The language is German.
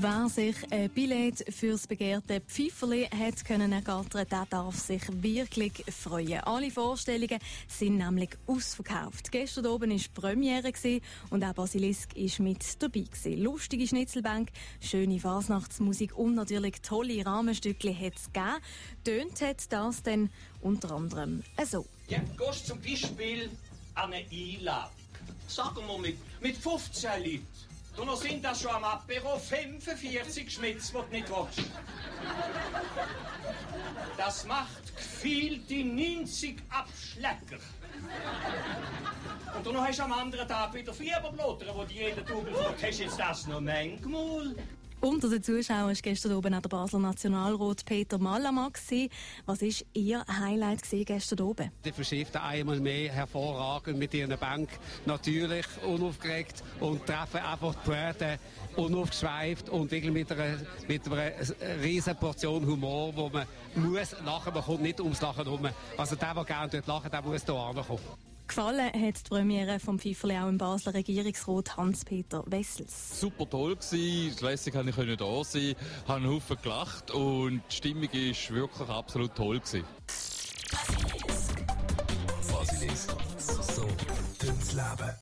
Wer sich ein Billett fürs begehrte Pfifferli hat können ergattern, der darf sich wirklich freuen. Alle Vorstellungen sind nämlich ausverkauft. Gestern oben war Premiere und auch Basilisk ist mit dabei gewesen. Lustige Schnitzelbank, schöne Fasnachtsmusik und natürlich tolle Rahmenstücke hat es gegeben. Tönt hat das dann unter anderem so. Ja, gehst zum Beispiel an eine Einladung. Sagen wir mit, mit 15 Leuten. Du noch sind das schon am Apero 45 Schmitz, die du nicht willst. Das macht gefühlt die 90 Abschlecker. Und du noch hast am anderen Tag wieder Fieberblotter, wo die jeden fragt, hast du jetzt das noch manchmal? Unter den Zuschauern war gestern oben auch der Basler Nationalrat Peter Malamak. Was war Ihr Highlight gestern oben? Die verschifften einmal mehr hervorragend mit ihren Bank. Natürlich unaufgeregt und treffen einfach die Poeten unaufgeschweift und wirklich mit einer, mit einer riesen Portion Humor, wo man muss lachen, man kommt nicht ums Lachen herum. Also der, der gerne lachen, der muss hier ankommen. Gefallen hat die Premiere vom Pfifferli auch im Basler Regierungsrat Hans-Peter Wessels. Super toll gewesen, lässig konnte ich da sein, habe einen Haufen gelacht und die Stimmung ist wirklich absolut toll gewesen. Basilisk. Basilisk. So, so, Leben.